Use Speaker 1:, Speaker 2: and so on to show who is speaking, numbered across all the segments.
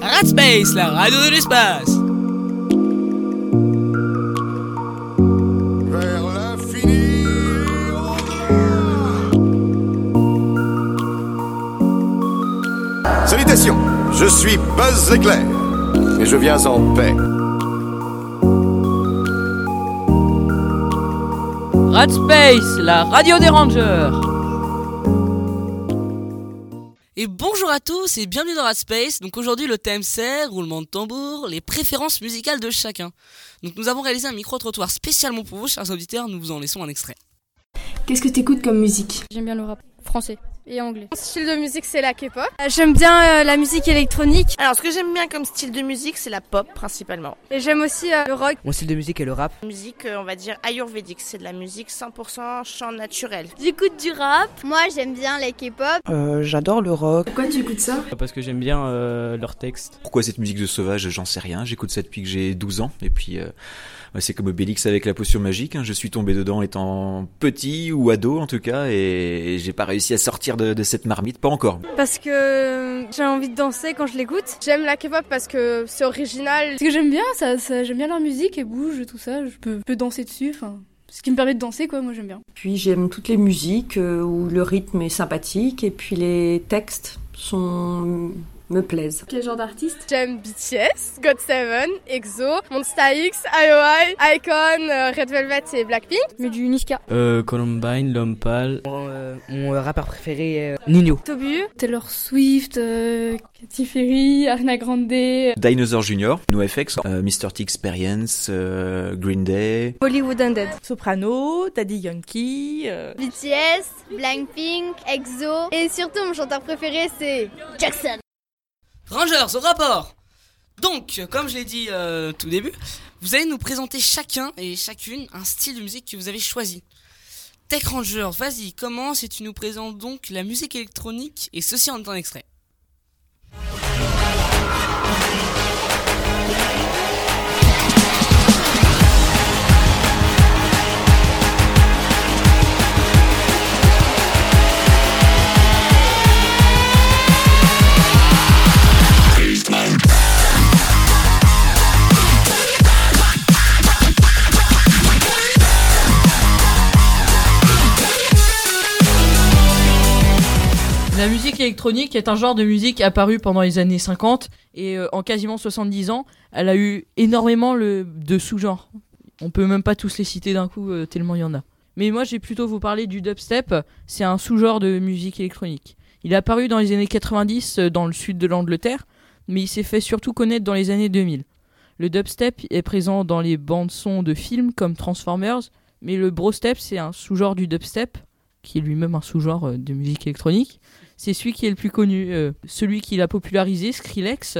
Speaker 1: Radspace, la radio de l'espace.
Speaker 2: Vers l'infini. Salutations, je suis Buzz Éclair et je viens en paix.
Speaker 3: Radspace, la radio des rangers.
Speaker 1: Bonjour à tous et bienvenue dans Radspace. Donc aujourd'hui le thème c'est roulement de tambour, les préférences musicales de chacun. Donc nous avons réalisé un micro-trottoir spécialement pour vous, chers auditeurs, nous vous en laissons un extrait.
Speaker 4: Qu'est-ce que t'écoutes comme musique?
Speaker 5: J'aime bien le rap français et anglais.
Speaker 6: Mon style de musique, c'est la K-pop.
Speaker 7: Euh, J'aime bien euh, la musique électronique.
Speaker 8: Alors, ce que j'aime bien comme style de musique, c'est la pop principalement.
Speaker 7: Et j'aime aussi euh, le rock.
Speaker 9: Mon style de musique est le rap.
Speaker 8: Musique, euh, on va dire ayurvédique, c'est de la musique 100% chant naturel.
Speaker 7: J'écoute du rap.
Speaker 10: Moi, j'aime bien les K-pop.
Speaker 11: Euh, J'adore le rock.
Speaker 4: Pourquoi tu écoutes ça?
Speaker 12: Parce que j'aime bien euh, leurs textes.
Speaker 13: Pourquoi cette musique de sauvage J'en sais rien. J'écoute ça depuis que j'ai 12 ans. Et puis, c'est comme Obélix avec la potion magique. hein. Je suis tombé dedans étant petit ou ado en tout cas. Et j'ai pas réussi à sortir de, de cette marmite. Pas encore.
Speaker 7: Parce que euh, j'ai envie de danser quand je l'écoute.
Speaker 6: J'aime la K-pop parce que c'est original.
Speaker 5: Parce que j'aime bien, ça, ça j'aime bien leur musique et bouge, tout ça. Je peux, peux danser dessus. Enfin, ce qui me permet de danser, quoi. Moi, j'aime bien.
Speaker 11: Puis j'aime toutes les musiques euh, où le rythme est sympathique et puis les textes sont me plaisent.
Speaker 4: Quel genre d'artiste
Speaker 6: J'aime BTS, God7, EXO, Monsta X, IOI, Icon, euh, Red Velvet et Blackpink.
Speaker 5: Mais du Niska.
Speaker 12: Euh, Columbine, L'Homme Pâle.
Speaker 9: Mon, euh, mon rappeur préféré est Nino.
Speaker 7: Tobu.
Speaker 5: Taylor Swift, euh, Katy Perry, Ariana Grande.
Speaker 13: Dinosaur Jr., NoFX, euh, Mr. T Experience, euh, Green Day.
Speaker 7: Hollywood Undead.
Speaker 8: Soprano, Daddy Yankee. euh,
Speaker 10: BTS, Blackpink, EXO. Et surtout, mon chanteur préféré, c'est Jackson.
Speaker 1: Rangers, au rapport Donc, comme je l'ai dit euh, tout début, vous allez nous présenter chacun et chacune un style de musique que vous avez choisi. Tech Rangers, vas-y, commence et tu nous présentes donc la musique électronique et ceci en un extrait.
Speaker 3: La musique électronique est un genre de musique apparu pendant les années 50 et euh, en quasiment 70 ans, elle a eu énormément de sous-genres. On peut même pas tous les citer d'un coup euh, tellement il y en a. Mais moi, je vais plutôt vous parler du dubstep. C'est un sous-genre de musique électronique. Il est apparu dans les années 90 euh, dans le sud de l'Angleterre, mais il s'est fait surtout connaître dans les années 2000. Le dubstep est présent dans les bandes son de films comme Transformers, mais le brostep, c'est un sous-genre du dubstep, qui est lui-même un sous-genre de musique électronique. C'est celui qui est le plus connu, euh, celui qui l'a popularisé, Skrillex.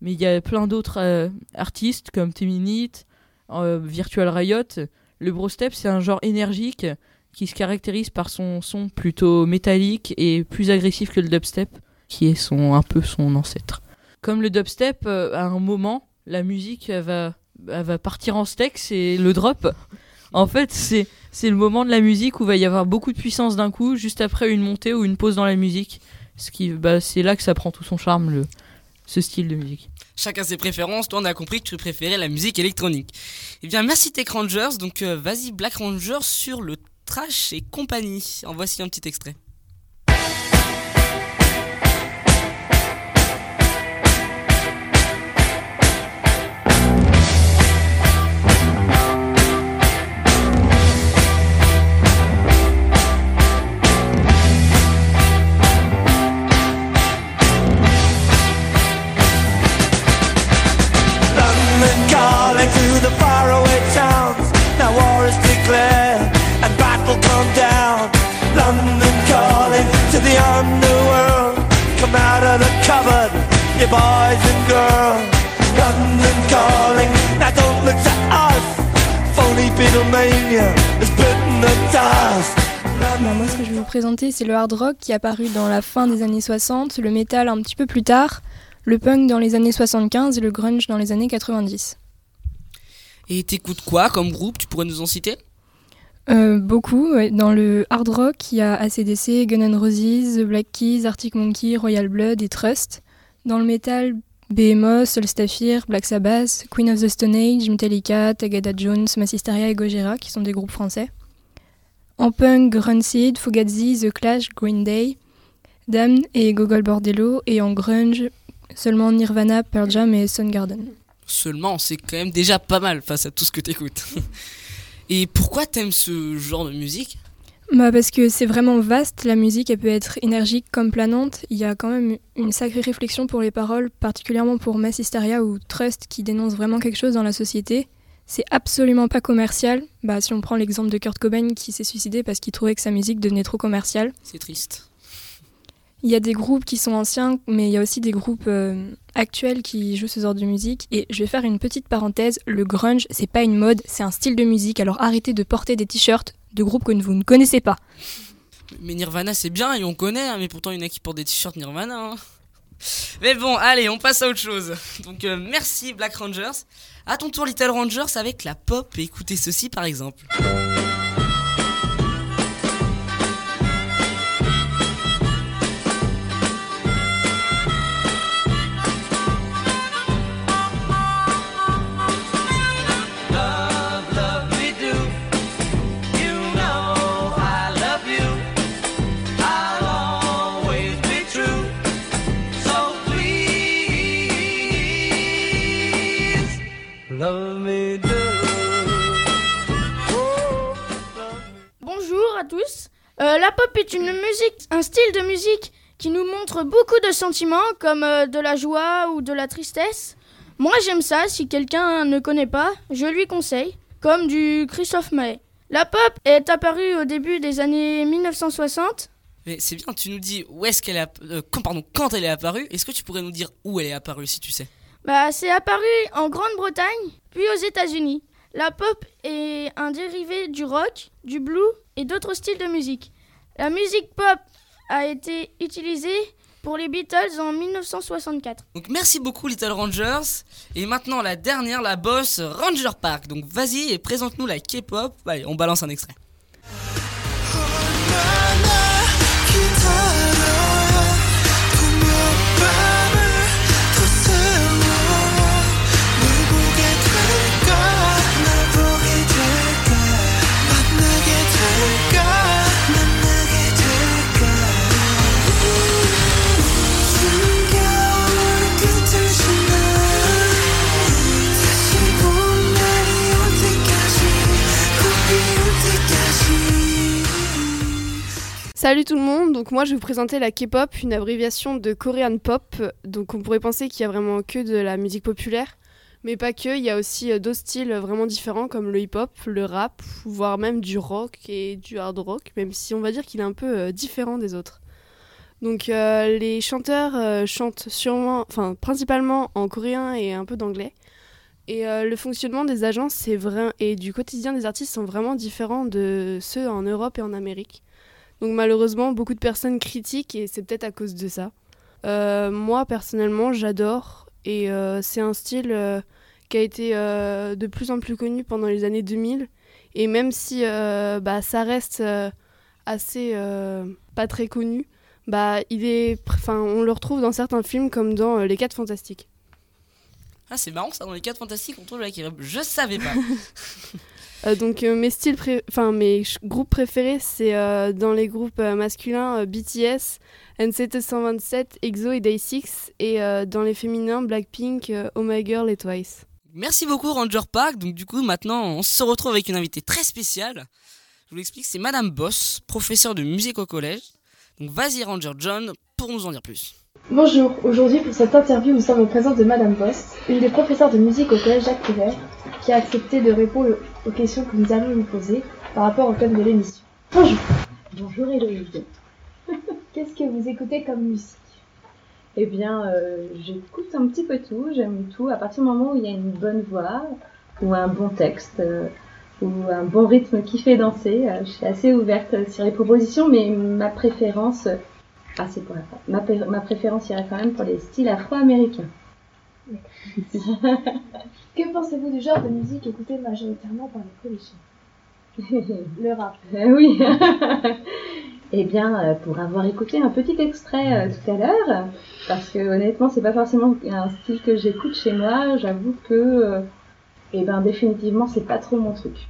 Speaker 3: Mais il y a plein d'autres euh, artistes comme Teminite, euh, Virtual Riot. Le brostep, c'est un genre énergique qui se caractérise par son son plutôt métallique et plus agressif que le dubstep, qui est son, un peu son ancêtre. Comme le dubstep, à un moment, la musique va, va partir en steak, c'est le drop. En fait, c'est c'est le moment de la musique où va y avoir beaucoup de puissance d'un coup, juste après une montée ou une pause dans la musique. Ce qui, bah, c'est là que ça prend tout son charme, le, ce style de musique.
Speaker 1: Chacun ses préférences, toi on a compris que tu préférais la musique électronique. Eh bien merci Tech Rangers, donc euh, vas-y Black Rangers sur le trash et compagnie. En voici un petit extrait.
Speaker 14: Boys and girls. London calling, now don't look to us. Phony Beatlemania has bitten the dust.
Speaker 5: Bah, moi, ce que je vais vous présenter, c'est le hard rock qui est apparu dans la fin des années 60, le metal un petit peu plus tard, le punk dans les années 75 et le grunge dans les années 90.
Speaker 1: Et t'écoutes quoi comme groupe? Tu pourrais nous en citer?
Speaker 5: Euh, beaucoup. ouais. Dans le hard rock, il y a ACDC, Gun N' Roses, The Black Keys, Arctic Monkey, Royal Blood et Trust. Dans le metal, Behemoth, Solstafir, Black Sabbath, Queen of the Stone Age, Metallica, Tagada Jones, Massisteria et Gojira, qui sont des groupes français. En punk, Grunseed, Fugazi, The Clash, Green Day, Damned et Gogol Bordello. Et en grunge, seulement Nirvana, Pearl Jam et Soundgarden.
Speaker 1: Seulement, c'est quand même déjà pas mal face à tout ce que t'écoutes. Et pourquoi t'aimes ce genre de musique?
Speaker 5: Bah parce que c'est vraiment vaste, la musique elle peut être énergique comme planante, il y a quand même une sacrée réflexion pour les paroles, particulièrement pour Mass Hysteria ou Trust qui dénonce vraiment quelque chose dans la société. C'est absolument pas commercial, bah si on prend l'exemple de Kurt Cobain qui s'est suicidé parce qu'il trouvait que sa musique devenait trop commerciale.
Speaker 1: C'est triste.
Speaker 5: Il y a des groupes qui sont anciens, mais il y a aussi des groupes euh, actuels qui jouent ce genre de musique. Et je vais faire une petite parenthèse, le grunge, c'est pas une mode, c'est un style de musique, alors arrêtez de porter des t-shirts de groupes que vous ne connaissez pas.
Speaker 1: Mais Nirvana c'est bien et on connaît, hein, mais pourtant il y en a qui portent des t-shirts Nirvana. hein. Mais bon, allez, on passe à autre chose. Donc euh, merci Black Rangers. À ton tour Little Rangers avec la pop. Écoutez ceci par exemple.
Speaker 15: La pop est une musique, un style de musique qui nous montre beaucoup de sentiments comme euh, de la joie ou de la tristesse. Moi j'aime ça, si quelqu'un ne connaît pas, je lui conseille, comme du Christophe Maé. La pop est apparue au début des années 1960.
Speaker 1: Mais c'est bien, tu nous dis où est-ce qu'elle est euh, quand, pardon, quand elle est apparue. Est-ce que tu pourrais nous dire où elle est apparue si tu sais?
Speaker 15: Bah, c'est apparu en Grande-Bretagne, puis aux États-Unis. La pop est un dérivé du rock, du blues et d'autres styles de musique. La musique pop a été utilisée pour les Beatles en 1964.
Speaker 1: Donc merci beaucoup Little Rangers. Et maintenant la dernière, la boss Ranger Park. Donc vas-y et présente-nous la K-pop. Allez, on balance un extrait.
Speaker 6: Salut tout le monde, donc moi je vais vous présenter la K-pop, une abréviation de Korean Pop. Donc on pourrait penser qu'il y a vraiment que de la musique populaire, mais pas que, il y a aussi euh, d'autres styles vraiment différents comme le hip-hop, le rap, voire même du rock et du hard rock, même si on va dire qu'il est un peu euh, différent des autres. Donc euh, les chanteurs euh, chantent sûrement, enfin principalement en coréen et un peu d'anglais. Et euh, le fonctionnement des agences et du quotidien des artistes sont vraiment différents de ceux en Europe et en Amérique. Donc malheureusement, beaucoup de personnes critiquent et c'est peut-être à cause de ça. Euh, moi, personnellement, j'adore et euh, c'est un style euh, qui a été de plus en plus connu pendant les années 2000. Et même si bah, ça reste assez pas très connu, bah, il est, on le retrouve dans certains films comme dans Les 4 Fantastiques.
Speaker 1: Ah c'est marrant ça dans les 4 fantastiques on trouve la. Je savais pas.
Speaker 6: Euh, donc euh, mes styles, enfin mes groupes préférés, c'est euh, dans les groupes euh, masculins euh, BTS, NCT 127, EXO et Day6, et euh, dans les féminins Blackpink, euh, Oh My Girl et Twice.
Speaker 1: Merci beaucoup Ranger Park. Donc du coup maintenant on se retrouve avec une invitée très spéciale. Je vous l'explique, c'est Madame Boss, professeure de musique au collège. Donc vas-y Ranger John pour nous en dire plus.
Speaker 4: Bonjour, aujourd'hui pour cette interview nous sommes en présence de Madame Boss, une des professeurs de musique au collège Jacques Prévert, qui a accepté de répondre aux questions que nous allons lui poser par rapport au thème de l'émission. Bonjour.
Speaker 16: Bonjour Héloïse.
Speaker 4: Qu'est-ce que vous écoutez comme musique?
Speaker 16: Eh bien, euh, j'écoute un petit peu tout, j'aime tout. À partir du moment où il y a une bonne voix, ou un bon texte, euh, ou un bon rythme qui fait danser, euh, je suis assez ouverte sur les propositions, mais ma préférence, ah c'est pour la ma, ma préférence irait quand même pour les styles afro-américains.
Speaker 4: Que pensez-vous du genre de musique écouté majoritairement par les collégiens Le rap.
Speaker 16: Eh oui. Eh bien, euh, pour avoir écouté un petit extrait euh, tout à l'heure, parce que honnêtement, c'est pas forcément un style que j'écoute chez moi, j'avoue que, euh, eh ben, définitivement, c'est pas trop mon truc.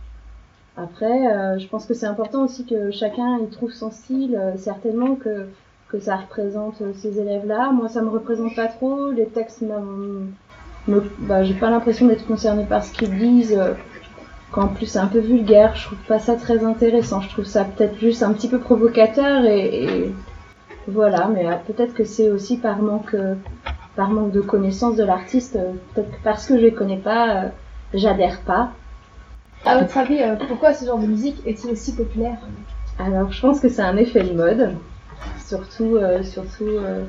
Speaker 16: Après, euh, je pense que c'est important aussi que chacun y trouve son style, euh, certainement que que ça représente euh, ces élèves-là. Moi, ça me représente pas trop. Les textes, bah, j'ai pas l'impression d'être concernée par ce qu'ils disent. euh, qu'en plus c'est un peu vulgaire, je trouve pas ça très intéressant. Je trouve ça peut-être juste un petit peu provocateur et, et voilà. Mais euh, peut-être que c'est aussi par manque, par manque de connaissance de l'artiste. peut-être que parce que je les connais pas, j'adhère pas.
Speaker 4: À votre avis, pourquoi ce genre de musique est-il aussi populaire?
Speaker 16: Alors, je pense que c'est un effet de mode, surtout, euh, surtout euh,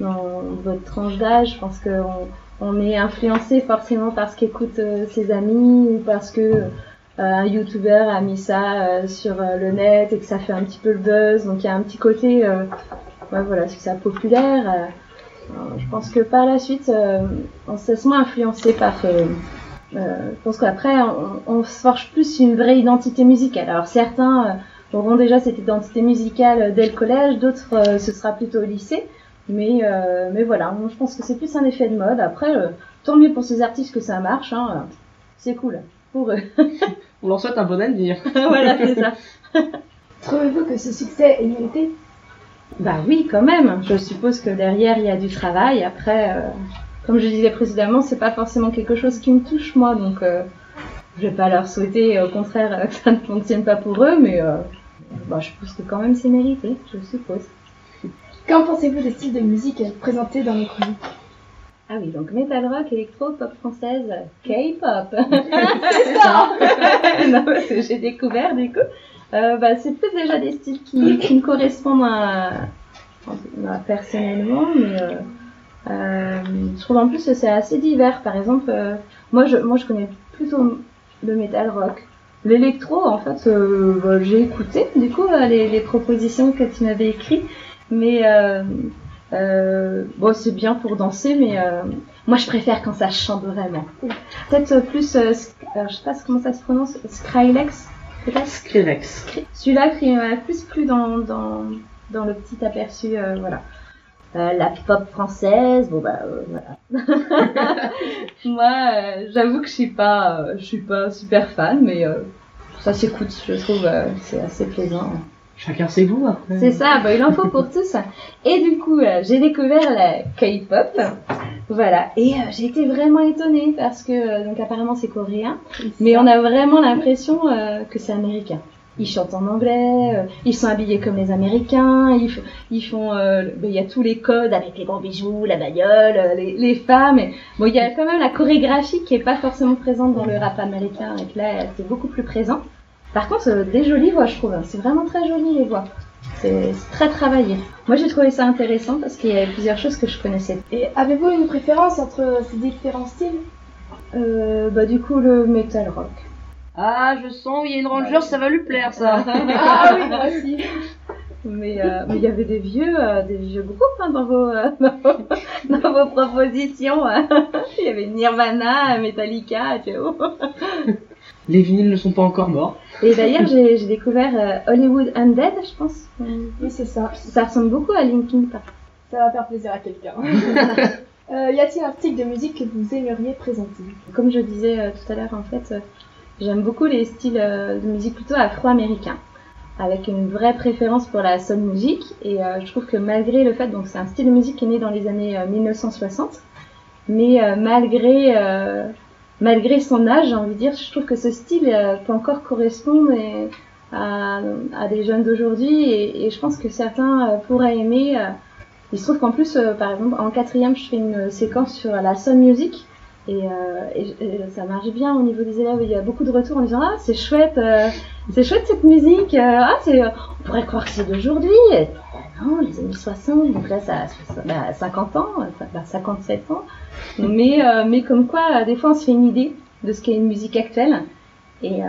Speaker 16: dans votre tranche d'âge. Je pense qu'on on est influencé forcément par ce qu'écoutent euh, ses amis ou parce que un youtubeur a mis ça sur le net et que ça fait un petit peu le buzz. Donc, il y a un petit côté, ouais, voilà, c'est ça populaire. je pense que par la suite, on se laisse moins influencé par. euh, je pense qu'après, on, on se forge plus une vraie identité musicale. Alors certains euh, auront déjà cette identité musicale euh, dès le collège, d'autres euh, ce sera plutôt au lycée. Mais, euh, mais voilà, moi, je pense que c'est plus un effet de mode. Après, euh, tant mieux pour ces artistes que ça marche. Hein. C'est cool pour eux.
Speaker 17: On leur souhaite un bon avenir.
Speaker 16: voilà, c'est ça.
Speaker 4: Trouvez-vous que ce succès est mérité?
Speaker 16: Bah oui, quand même. Je suppose que derrière, il y a du travail. Après, euh, comme je disais précédemment, c'est pas forcément quelque chose qui me touche, moi. Donc, euh, je vais pas leur souhaiter, au contraire, que ça ne fonctionne pas pour eux. Mais euh, bah, je pense que quand même, c'est mérité, je suppose.
Speaker 4: Qu'en pensez-vous des styles de musique présentés dans les chroniques?
Speaker 16: Ah oui, donc metal rock, électro, pop française, K-pop.
Speaker 4: C'est ça
Speaker 16: Non, parce que j'ai découvert du coup. Euh, bah, c'est peut-être déjà des styles qui, qui me correspondent à, à- personnellement, mais euh, euh, je trouve en plus que c'est assez divers. Par exemple, moi, je, moi je connais plutôt le metal rock. L'électro, en fait, euh, bah, j'ai écouté du coup euh, les, les propositions que tu m'avais écrites, mais euh, euh, bon, c'est bien pour danser, mais euh, moi je préfère quand ça chante vraiment. Peut-être plus, euh, je sais pas comment ça se prononce, Skrillex, peut-être?
Speaker 17: Skrillex.
Speaker 16: Celui-là qui m'a plus plu dans, dans, dans le petit aperçu, euh, voilà. Euh, la pop française, bon bah euh, voilà. Moi, euh, j'avoue que je suis pas, euh, je suis pas super fan, mais euh, ça s'écoute, je trouve, euh, c'est assez plaisant.
Speaker 17: Chacun ses goûts après.
Speaker 16: C'est ça, bah, il en faut pour tous. Et du coup, euh, j'ai découvert la K-pop. Voilà, et euh, j'ai été vraiment étonnée parce que, euh, donc apparemment c'est coréen, mais on a vraiment l'impression euh, que c'est américain. Ils chantent en anglais, euh, ils sont habillés comme les Américains, ils, ils font, euh, ben, il y a tous les codes avec les gros bijoux, la bagnole, euh, les, les femmes. Et, bon, il y a quand même la chorégraphie qui est pas forcément présente dans le rap américain, et là, c'est beaucoup plus présent. Par contre, euh, des jolies voix, je trouve. hein. C'est vraiment très joli les voix. C'est c'est très travaillé. Moi, j'ai trouvé ça intéressant parce qu'il y avait plusieurs choses que je connaissais.
Speaker 4: Et avez-vous une préférence entre ces différents styles?
Speaker 16: Euh, bah, du coup, le metal rock.
Speaker 3: Ah, je sens, il y a une ranger, ça va lui plaire ça.
Speaker 4: Ah oui, moi aussi.
Speaker 16: Mais euh, mais il y avait des vieux, euh, des vieux groupes hein, dans, vos, euh, dans, vos, dans vos propositions. hein. il y avait Nirvana, Metallica, tu vois.
Speaker 17: Les vinyles ne sont pas encore morts.
Speaker 16: Et d'ailleurs, j'ai j'ai découvert euh, Hollywood Undead, je pense.
Speaker 4: Oui, c'est ça.
Speaker 16: Ça ressemble beaucoup à Linkin Park.
Speaker 4: Ça va faire plaisir à quelqu'un. Euh, y a-t-il un style de musique que vous aimeriez présenter?
Speaker 16: Comme je disais euh, tout à l'heure, en fait, euh, j'aime beaucoup les styles euh, de musique plutôt afro-américains, avec une vraie préférence pour la soul music. Et euh, je trouve que malgré le fait, donc c'est un style de musique qui est né dans les années euh, 1960, mais euh, malgré euh, malgré son âge, j'ai envie de dire, je trouve que ce style peut encore correspondre à, des jeunes d'aujourd'hui, et, je pense que certains pourraient aimer. il se trouve qu'en plus, par exemple, en quatrième, je fais une séquence sur la soul music. Et, euh, et- et ça marche bien au niveau des élèves. Il y a beaucoup de retours en disant Ah, c'est chouette, euh, c'est chouette cette musique. euh, ah, c'est, on pourrait croire que c'est d'aujourd'hui. Euh, non, les années 60, donc là, ça a soix- bah, 50 ans, euh, ça- bah, 57 ans. Mais, euh, mais comme quoi, euh, des fois, on se fait une idée de ce qu'est une musique actuelle. Et, euh,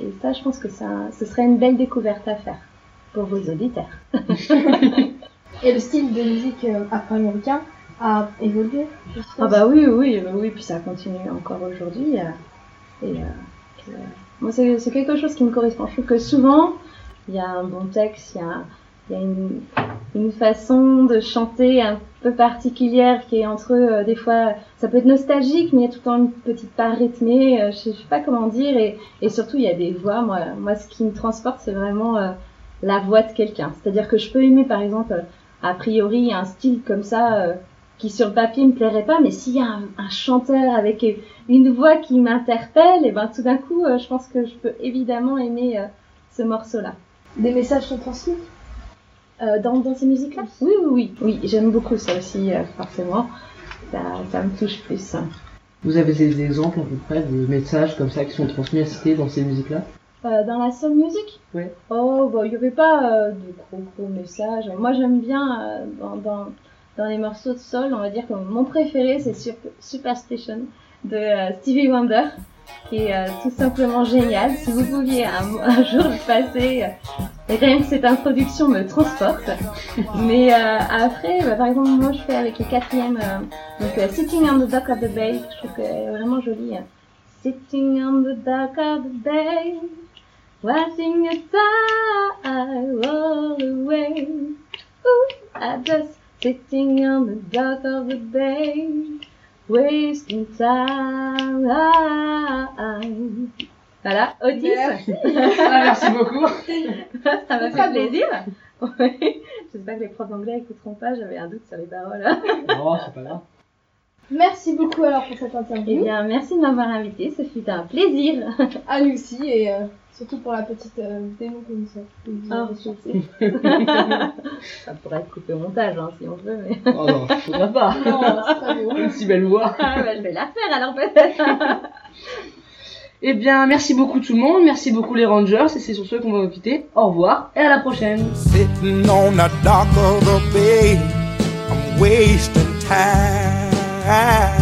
Speaker 16: et ça, je pense que ça, ce serait une belle découverte à faire pour vos auditeurs.
Speaker 4: Et le style de musique euh, afro-américain
Speaker 16: Ah bah oui, oui, oui, puis ça continue encore aujourd'hui. euh, et euh, que- Moi, c'est c'est quelque chose qui me correspond. Je trouve que souvent, il y a un bon texte, il y a, y a une, une façon de chanter un peu particulière qui est entre euh, des fois, ça peut être nostalgique, mais il y a tout le temps une petite part rythmée. euh, je, je sais pas comment dire. Et, et surtout, il y a des voix. Moi, moi ce qui me transporte, c'est vraiment euh, la voix de quelqu'un. C'est-à-dire que je peux aimer, par exemple, euh, a priori, un style comme ça. Qui sur le papier me plairait pas, mais s'il y a un, un chanteur avec une voix qui m'interpelle, et ben tout d'un coup, euh, je pense que je peux évidemment aimer euh, ce morceau-là.
Speaker 4: Des messages sont transmis
Speaker 16: Euh, dans, dans ces musiques-là? Oui, oui, oui. Oui, j'aime beaucoup ça aussi, euh, forcément. Ça, ça me touche plus.
Speaker 17: Vous avez des exemples à peu près de messages comme ça qui sont transmis à citer dans ces musiques-là?
Speaker 16: Euh, dans la soul music?
Speaker 17: Ouais.
Speaker 16: Oh, bah, il n'y avait pas euh, de gros gros messages. Moi, j'aime bien euh, dans, dans, dans les morceaux de soul, on va dire que mon préféré, c'est Sup- Superstition de euh, Stevie Wonder, qui est euh, tout simplement génial. Si vous pouviez un, jour le passer, euh, rien que cette introduction me transporte. Mais après, bah, par exemple, moi, je fais avec le quatrième, donc Sitting on the Dock of the Bay, je trouve qu'elle est vraiment jolie. hein. Sitting on the dock of the bay, watching a tide roll away. Ooh, I sitting on the dock of the bay, wasting time. Voilà, Otis.
Speaker 17: Merci. Ah, merci beaucoup.
Speaker 16: Ça m'a fait plaisir. Oui. J'espère que les profs d'anglais écouteront pas, j'avais un doute sur les paroles.
Speaker 17: Non, c'est pas grave.
Speaker 4: Merci beaucoup alors pour cette
Speaker 16: Eh
Speaker 4: interview.
Speaker 16: bien, merci de m'avoir invité, ce fut un plaisir.
Speaker 4: À nous aussi et euh, Surtout pour la petite euh, que vous
Speaker 16: Ah, Ça pourrait être coupé au montage, hein, si on veut, mais.
Speaker 17: Oh non, faudra pas.
Speaker 4: Non, c'est.
Speaker 17: Une si belle voix.
Speaker 16: Ah, bah, je vais la faire alors, peut-être.
Speaker 17: eh bien, merci beaucoup tout le monde, merci beaucoup les Rangers, et c'est sur ce qu'on va vous quitter. Au revoir, et à la prochaine.
Speaker 14: Sitting on of bay, I'm wasting time.